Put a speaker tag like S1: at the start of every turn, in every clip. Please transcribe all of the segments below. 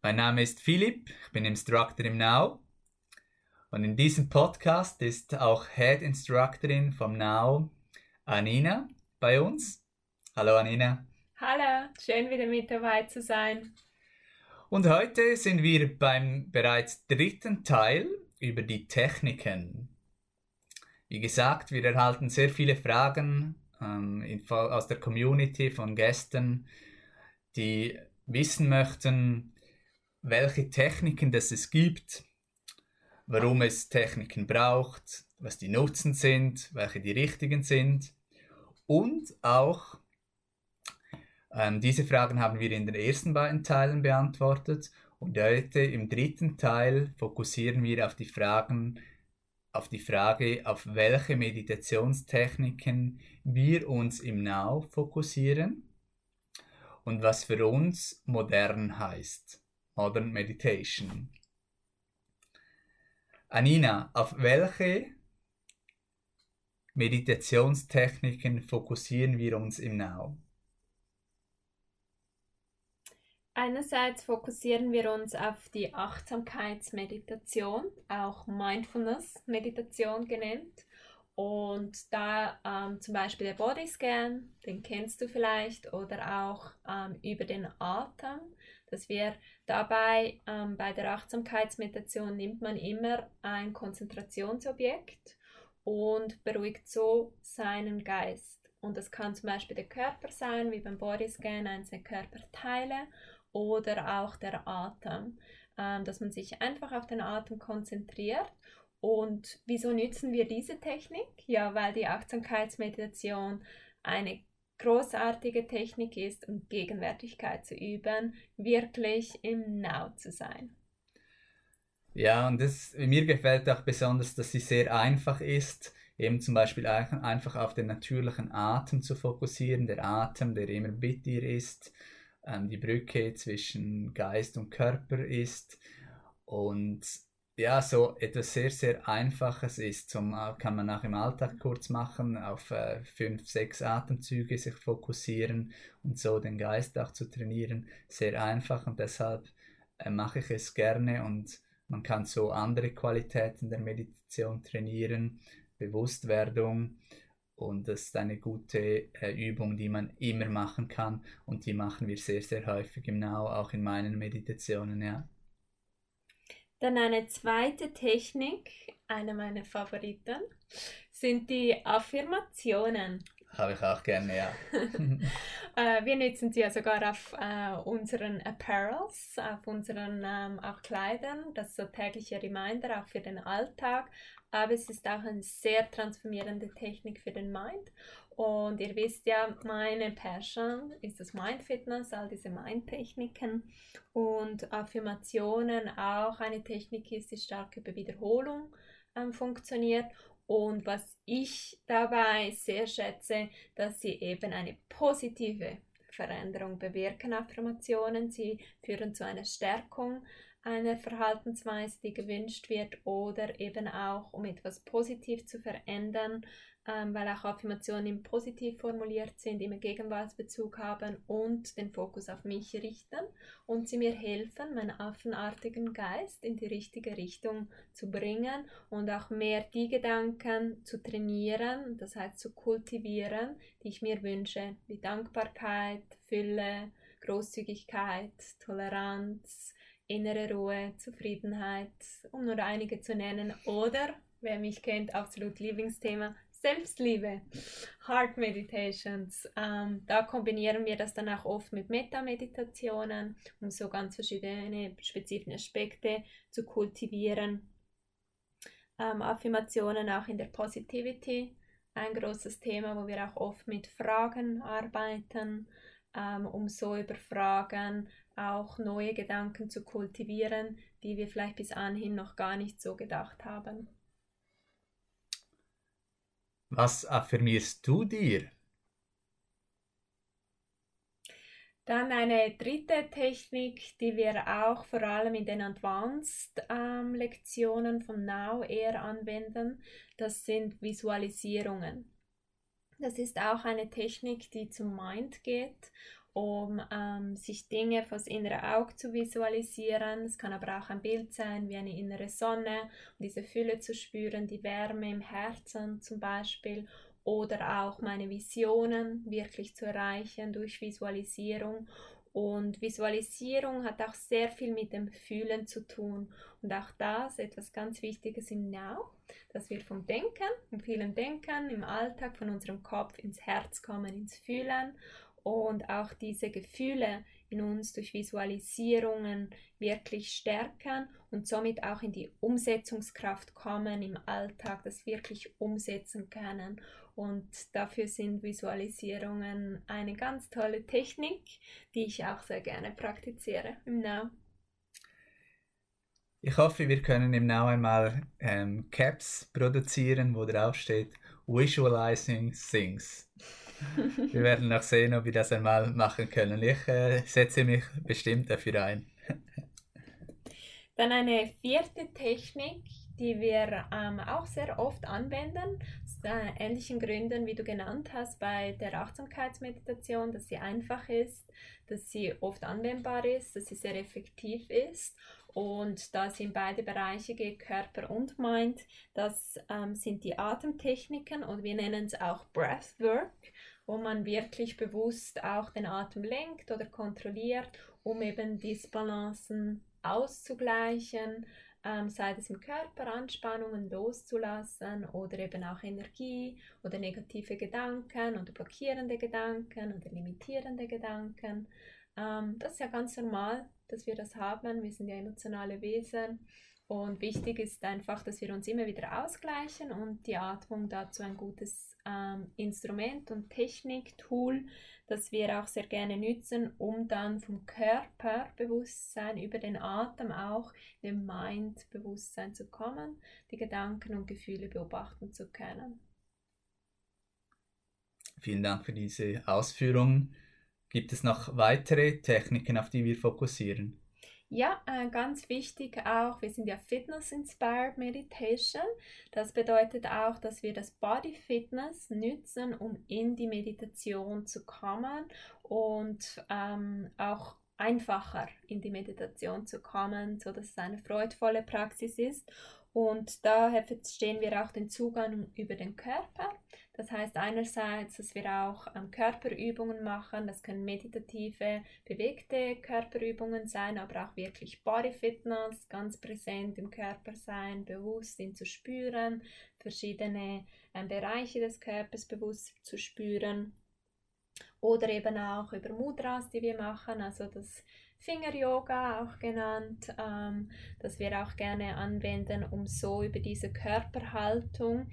S1: Mein Name ist Philipp, ich bin Instructor im Now und in diesem Podcast ist auch Head Instructorin vom Now Anina bei uns. Hallo Anina.
S2: Hallo, schön wieder mit dabei zu sein.
S1: Und heute sind wir beim bereits dritten Teil über die Techniken. Wie gesagt, wir erhalten sehr viele Fragen ähm, aus der Community von Gästen, die wissen möchten, welche Techniken das es gibt, warum es Techniken braucht, was die Nutzen sind, welche die richtigen sind und auch ähm, diese Fragen haben wir in den ersten beiden Teilen beantwortet und heute im dritten Teil fokussieren wir auf die Fragen, auf die Frage, auf welche Meditationstechniken wir uns im Now fokussieren und was für uns modern heißt. Modern Meditation. Anina, auf welche Meditationstechniken fokussieren wir uns im Now?
S2: Einerseits fokussieren wir uns auf die Achtsamkeitsmeditation, auch Mindfulness-Meditation genannt. Und da ähm, zum Beispiel der Bodyscan, den kennst du vielleicht, oder auch ähm, über den Atem, dass wir dabei ähm, bei der Achtsamkeitsmeditation nimmt man immer ein Konzentrationsobjekt und beruhigt so seinen Geist. Und das kann zum Beispiel der Körper sein, wie beim Bodyscan, einzelne Körperteile oder auch der Atem, ähm, dass man sich einfach auf den Atem konzentriert und wieso nützen wir diese Technik? Ja, weil die Achtsamkeitsmeditation eine großartige Technik ist, um Gegenwärtigkeit zu üben, wirklich im Now zu sein.
S1: Ja, und das, mir gefällt auch besonders, dass sie sehr einfach ist, eben zum Beispiel einfach auf den natürlichen Atem zu fokussieren, der Atem, der immer mit dir ist, ähm, die Brücke zwischen Geist und Körper ist und ja, so etwas sehr, sehr Einfaches ist, zum, äh, kann man auch im Alltag kurz machen, auf äh, fünf, sechs Atemzüge sich fokussieren und so den Geist auch zu trainieren. Sehr einfach und deshalb äh, mache ich es gerne und man kann so andere Qualitäten der Meditation trainieren, Bewusstwerdung und das ist eine gute äh, Übung, die man immer machen kann und die machen wir sehr, sehr häufig im Now, auch in meinen Meditationen, ja.
S2: Dann eine zweite Technik, eine meiner Favoriten, sind die Affirmationen.
S1: Habe ich auch gerne, ja.
S2: äh, wir nutzen sie ja sogar auf äh, unseren Apparels, auf unseren ähm, auch Kleidern. Das ist so tägliche Reminder auch für den Alltag. Aber es ist auch eine sehr transformierende Technik für den Mind. Und ihr wisst ja, meine Passion ist das Mind Fitness, all diese Mind-Techniken und Affirmationen auch eine Technik ist, die stark über Wiederholung ähm, funktioniert. Und was ich dabei sehr schätze, dass sie eben eine positive Veränderung bewirken, Affirmationen. Sie führen zu einer Stärkung einer Verhaltensweise, die gewünscht wird oder eben auch, um etwas positiv zu verändern, ähm, weil auch Affirmationen positiv formuliert sind, immer Gegenwartsbezug haben und den Fokus auf mich richten und sie mir helfen, meinen affenartigen Geist in die richtige Richtung zu bringen und auch mehr die Gedanken zu trainieren, das heißt zu kultivieren, die ich mir wünsche, wie Dankbarkeit, Fülle, Großzügigkeit, Toleranz, innere Ruhe, Zufriedenheit, um nur einige zu nennen. Oder, wer mich kennt, absolut Lieblingsthema, Selbstliebe, Heart Meditations. Ähm, da kombinieren wir das dann auch oft mit Meta-Meditationen, um so ganz verschiedene spezifische Aspekte zu kultivieren. Ähm, Affirmationen auch in der Positivity, ein großes Thema, wo wir auch oft mit Fragen arbeiten, ähm, um so über Fragen auch neue Gedanken zu kultivieren, die wir vielleicht bis anhin noch gar nicht so gedacht haben.
S1: Was affirmierst du dir?
S2: Dann eine dritte Technik, die wir auch vor allem in den Advanced-Lektionen ähm, von Now eher anwenden, das sind Visualisierungen. Das ist auch eine Technik, die zum Mind geht, um ähm, sich Dinge fürs innere Auge zu visualisieren. Es kann aber auch ein Bild sein, wie eine innere Sonne, um diese Fülle zu spüren, die Wärme im Herzen zum Beispiel oder auch meine Visionen wirklich zu erreichen durch Visualisierung. Und Visualisierung hat auch sehr viel mit dem Fühlen zu tun. Und auch das etwas ganz Wichtiges im Now, dass wir vom Denken, vom vielen Denken im Alltag, von unserem Kopf ins Herz kommen, ins Fühlen und auch diese Gefühle in uns durch Visualisierungen wirklich stärken und somit auch in die Umsetzungskraft kommen im Alltag, das wirklich umsetzen können. Und dafür sind Visualisierungen eine ganz tolle Technik, die ich auch sehr gerne praktiziere im Now.
S1: Ich hoffe, wir können im Now einmal ähm, Caps produzieren, wo drauf steht Visualizing Things. wir werden noch sehen, ob wir das einmal machen können. Ich äh, setze mich bestimmt dafür ein.
S2: Dann eine vierte Technik, die wir ähm, auch sehr oft anwenden, aus äh, ähnlichen Gründen, wie du genannt hast bei der Achtsamkeitsmeditation, dass sie einfach ist, dass sie oft anwendbar ist, dass sie sehr effektiv ist und da es in beide Bereiche geht, Körper und Mind, das ähm, sind die Atemtechniken und wir nennen es auch Breathwork, wo man wirklich bewusst auch den Atem lenkt oder kontrolliert, um eben Disbalancen auszugleichen, ähm, sei es im Körper Anspannungen loszulassen oder eben auch Energie oder negative Gedanken oder blockierende Gedanken oder limitierende Gedanken. Ähm, das ist ja ganz normal, dass wir das haben. Wir sind ja emotionale Wesen und wichtig ist einfach, dass wir uns immer wieder ausgleichen und die Atmung dazu ein gutes ähm, Instrument und Technik, Tool, das wir auch sehr gerne nutzen, um dann vom Körperbewusstsein über den Atem auch in Mind-Bewusstsein zu kommen, die Gedanken und Gefühle beobachten zu können.
S1: Vielen Dank für diese Ausführungen. Gibt es noch weitere Techniken, auf die wir fokussieren?
S2: Ja, äh, ganz wichtig auch, wir sind ja Fitness-Inspired Meditation. Das bedeutet auch, dass wir das Body Fitness nutzen, um in die Meditation zu kommen und ähm, auch einfacher in die Meditation zu kommen, sodass es eine freudvolle Praxis ist. Und daher verstehen wir auch den Zugang über den Körper. Das heißt einerseits, dass wir auch ähm, Körperübungen machen, das können meditative, bewegte Körperübungen sein, aber auch wirklich Body Fitness, ganz präsent im Körper sein, bewusst ihn zu spüren, verschiedene ähm, Bereiche des Körpers bewusst zu spüren. Oder eben auch über Mudras, die wir machen, also das Finger-Yoga auch genannt, ähm, das wir auch gerne anwenden, um so über diese Körperhaltung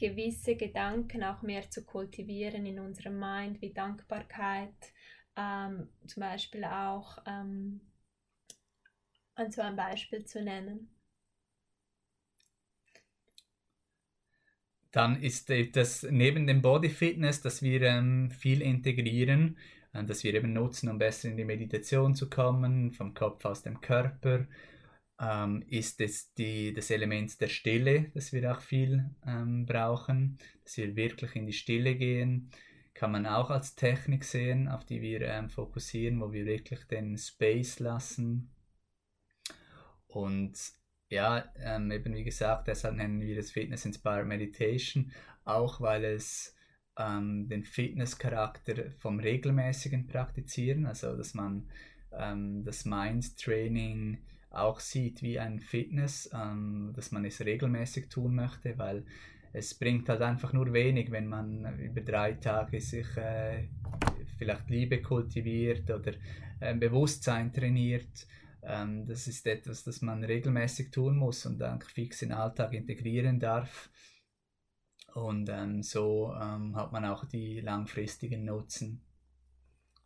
S2: gewisse Gedanken auch mehr zu kultivieren in unserem Mind, wie Dankbarkeit, ähm, zum Beispiel auch ähm, an so ein Beispiel zu nennen.
S1: Dann ist das neben dem Body Fitness, dass wir ähm, viel integrieren, äh, dass wir eben nutzen, um besser in die Meditation zu kommen, vom Kopf aus dem Körper, ähm, ist es die, das Element der Stille, das wir auch viel ähm, brauchen, dass wir wirklich in die Stille gehen. Kann man auch als Technik sehen, auf die wir ähm, fokussieren, wo wir wirklich den Space lassen. Und ja, ähm, eben wie gesagt, deshalb nennen wir das Fitness Inspired Meditation, auch weil es ähm, den Fitnesscharakter vom regelmäßigen Praktizieren, also dass man ähm, das Mind Training auch sieht wie ein Fitness, ähm, dass man es regelmäßig tun möchte, weil es bringt halt einfach nur wenig, wenn man über drei Tage sich äh, vielleicht Liebe kultiviert oder äh, Bewusstsein trainiert. Ähm, das ist etwas, das man regelmäßig tun muss und dann fix in den Alltag integrieren darf. Und ähm, so ähm, hat man auch die langfristigen Nutzen.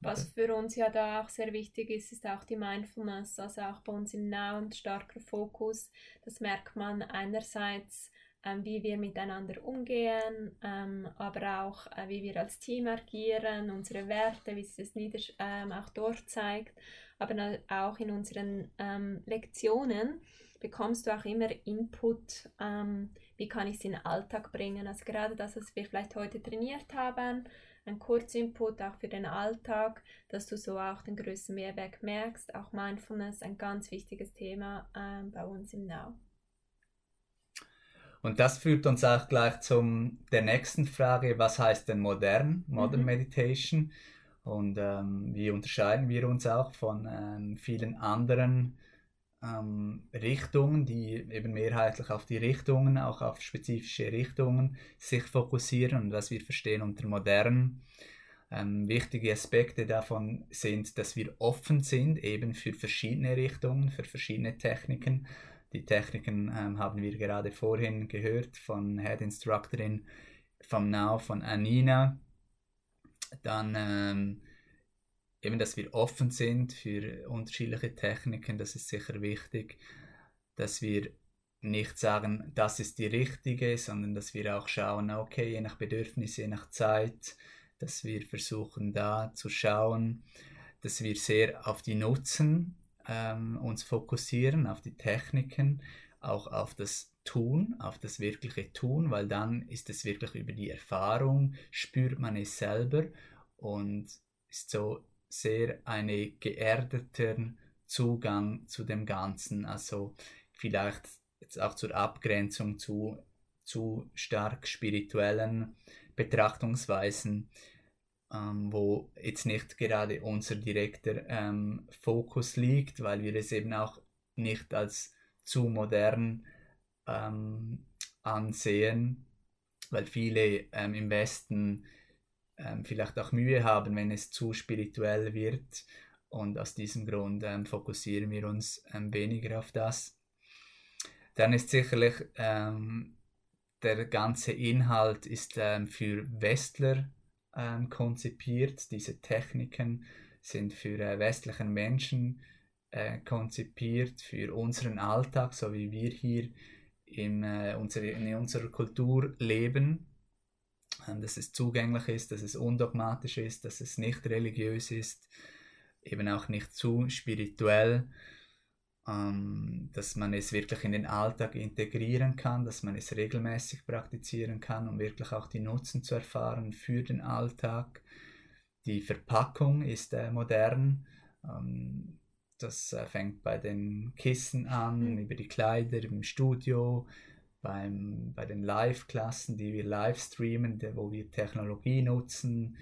S2: Was für uns ja da auch sehr wichtig ist, ist auch die Mindfulness, also auch bei uns im Now ein starker Fokus. Das merkt man einerseits, ähm, wie wir miteinander umgehen, ähm, aber auch äh, wie wir als Team agieren, unsere Werte, wie sich das ähm, auch dort zeigt, aber auch in unseren ähm, Lektionen bekommst du auch immer Input, ähm, wie kann ich es in den Alltag bringen. Also gerade das, was wir vielleicht heute trainiert haben, ein Kurzinput auch für den Alltag, dass du so auch den größten Mehrwert merkst. Auch Mindfulness, ein ganz wichtiges Thema äh, bei uns im Now.
S1: Und das führt uns auch gleich zum der nächsten Frage, was heißt denn modern, Modern mhm. Meditation? Und ähm, wie unterscheiden wir uns auch von ähm, vielen anderen ähm, Richtungen, die eben mehrheitlich auf die Richtungen, auch auf spezifische Richtungen sich fokussieren und was wir verstehen unter modern. Ähm, wichtige Aspekte davon sind, dass wir offen sind eben für verschiedene Richtungen, für verschiedene Techniken. Die Techniken ähm, haben wir gerade vorhin gehört von Head Instructorin vom Now, von Anina. Dann ähm, eben, dass wir offen sind für unterschiedliche Techniken, das ist sicher wichtig, dass wir nicht sagen, das ist die richtige, sondern dass wir auch schauen, okay, je nach Bedürfnis, je nach Zeit, dass wir versuchen da zu schauen, dass wir sehr auf die Nutzen ähm, uns fokussieren, auf die Techniken, auch auf das Tun, auf das wirkliche Tun, weil dann ist es wirklich über die Erfahrung, spürt man es selber und ist so sehr einen geerdeten Zugang zu dem Ganzen. Also vielleicht jetzt auch zur Abgrenzung zu, zu stark spirituellen Betrachtungsweisen, ähm, wo jetzt nicht gerade unser direkter ähm, Fokus liegt, weil wir es eben auch nicht als zu modern ähm, ansehen, weil viele ähm, im Westen ähm, vielleicht auch Mühe haben, wenn es zu spirituell wird. Und aus diesem Grund ähm, fokussieren wir uns ähm, weniger auf das. Dann ist sicherlich ähm, der ganze Inhalt ist ähm, für Westler ähm, konzipiert. Diese Techniken sind für äh, westlichen Menschen äh, konzipiert, für unseren Alltag, so wie wir hier in, äh, unsere, in unserer Kultur leben. Dass es zugänglich ist, dass es undogmatisch ist, dass es nicht religiös ist, eben auch nicht zu spirituell, ähm, dass man es wirklich in den Alltag integrieren kann, dass man es regelmäßig praktizieren kann, um wirklich auch die Nutzen zu erfahren für den Alltag. Die Verpackung ist äh, modern. Ähm, das äh, fängt bei den Kissen an, mhm. über die Kleider im Studio, beim, bei den Live-Klassen, die wir live streamen, wo wir Technologie nutzen,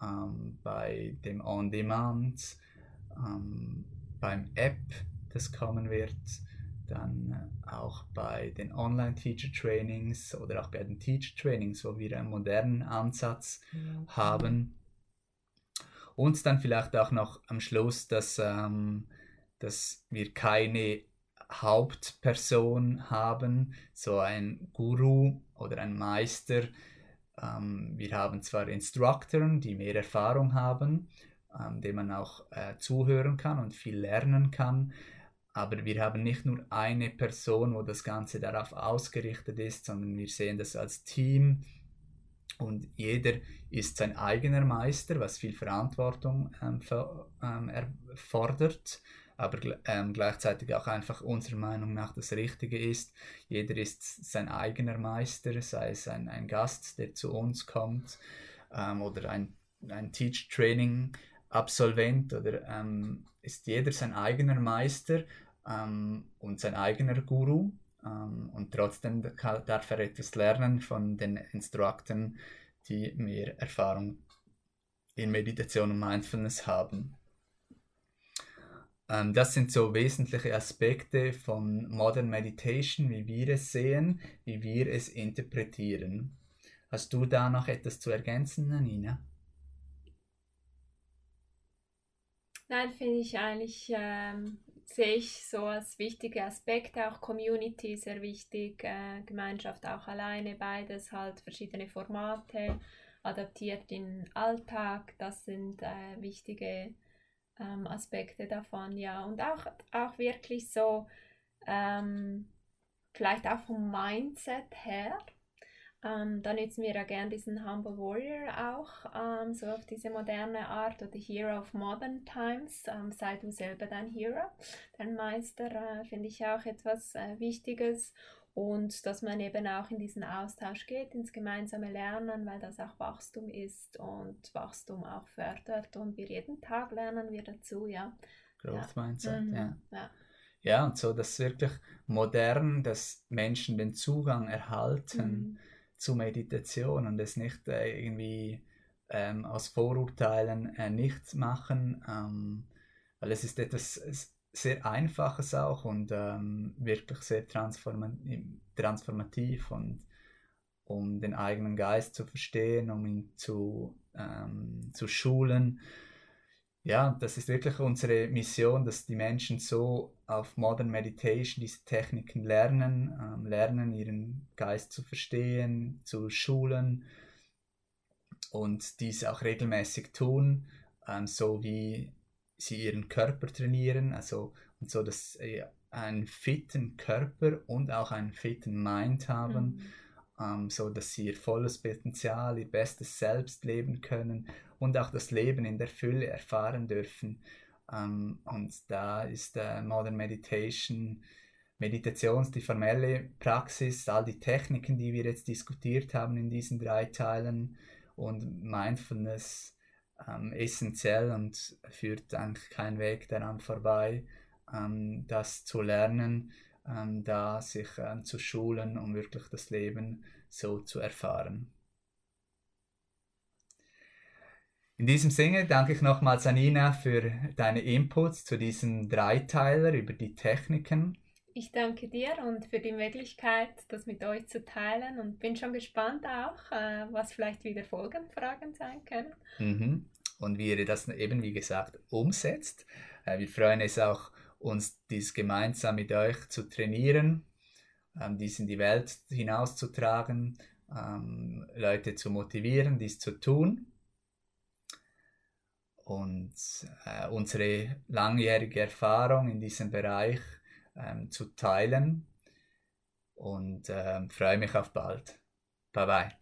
S1: ähm, bei dem On-Demand, ähm, beim App, das kommen wird, dann auch bei den Online-Teacher-Trainings oder auch bei den Teacher-Trainings, wo wir einen modernen Ansatz ja. haben. Und dann vielleicht auch noch am Schluss, dass, ähm, dass wir keine Hauptperson haben, so ein Guru oder ein Meister. Ähm, wir haben zwar Instruktoren, die mehr Erfahrung haben, ähm, denen man auch äh, zuhören kann und viel lernen kann, aber wir haben nicht nur eine Person, wo das Ganze darauf ausgerichtet ist, sondern wir sehen das als Team und jeder ist sein eigener Meister, was viel Verantwortung ähm, ähm erfordert aber ähm, gleichzeitig auch einfach unserer Meinung nach das Richtige ist. Jeder ist sein eigener Meister, sei es ein, ein Gast, der zu uns kommt ähm, oder ein, ein Teach-Training-Absolvent oder ähm, ist jeder sein eigener Meister ähm, und sein eigener Guru ähm, und trotzdem darf er etwas lernen von den Instruktoren, die mehr Erfahrung in Meditation und Mindfulness haben. Ähm, das sind so wesentliche Aspekte von Modern Meditation, wie wir es sehen, wie wir es interpretieren. Hast du da noch etwas zu ergänzen, Nina?
S2: Nein, finde ich eigentlich, ähm, sehe ich so als wichtige Aspekte, auch Community sehr wichtig, äh, Gemeinschaft auch alleine, beides halt verschiedene Formate, adaptiert in Alltag. Das sind äh, wichtige ähm, Aspekte davon, ja. Und auch, auch wirklich so, ähm, vielleicht auch vom Mindset her. Ähm, da nutzen wir ja gern diesen Humble Warrior auch, ähm, so auf diese moderne Art oder Hero of Modern Times. Ähm, sei du selber dein Hero, dein Meister, äh, finde ich auch etwas äh, Wichtiges und dass man eben auch in diesen Austausch geht, ins gemeinsame Lernen, weil das auch Wachstum ist und Wachstum auch fördert und wir jeden Tag lernen wir dazu, ja.
S1: Growth ja. Mindset,
S2: mhm.
S1: ja.
S2: ja.
S1: Ja, und so, dass wirklich modern, dass Menschen den Zugang erhalten mhm. zu Meditation und es nicht äh, irgendwie ähm, aus Vorurteilen äh, nicht machen, ähm, weil es ist etwas sehr Einfaches auch und ähm, wirklich sehr transformativ und um den eigenen Geist zu verstehen, um ihn zu, ähm, zu schulen. Ja, das ist wirklich unsere Mission, dass die Menschen so auf Modern Meditation diese Techniken lernen, ähm, lernen, ihren Geist zu verstehen, zu schulen und dies auch regelmäßig tun, ähm, so wie sie ihren Körper trainieren, also und so, dass sie einen fitten Körper und auch einen fitten Mind haben, mhm. ähm, so dass sie ihr volles Potenzial, ihr bestes Selbst leben können und auch das Leben in der Fülle erfahren dürfen. Ähm, und da ist äh, Modern Meditation Meditations, die formelle Praxis, all die Techniken, die wir jetzt diskutiert haben in diesen drei Teilen und Mindfulness ähm, essentiell und führt eigentlich kein Weg daran vorbei, ähm, das zu lernen, ähm, da sich ähm, zu schulen, um wirklich das Leben so zu erfahren. In diesem Sinne danke ich nochmals Anina für deine Inputs zu diesem Dreiteiler über die Techniken.
S2: Ich danke dir und für die Möglichkeit, das mit euch zu teilen und bin schon gespannt auch, äh, was vielleicht wieder Folgenfragen sein können.
S1: Mhm. Und wie ihr das eben, wie gesagt, umsetzt. Äh, wir freuen uns auch, uns dies gemeinsam mit euch zu trainieren, ähm, dies in die Welt hinauszutragen, ähm, Leute zu motivieren, dies zu tun und äh, unsere langjährige Erfahrung in diesem Bereich ähm, zu teilen und freue mich auf bald. Bye bye.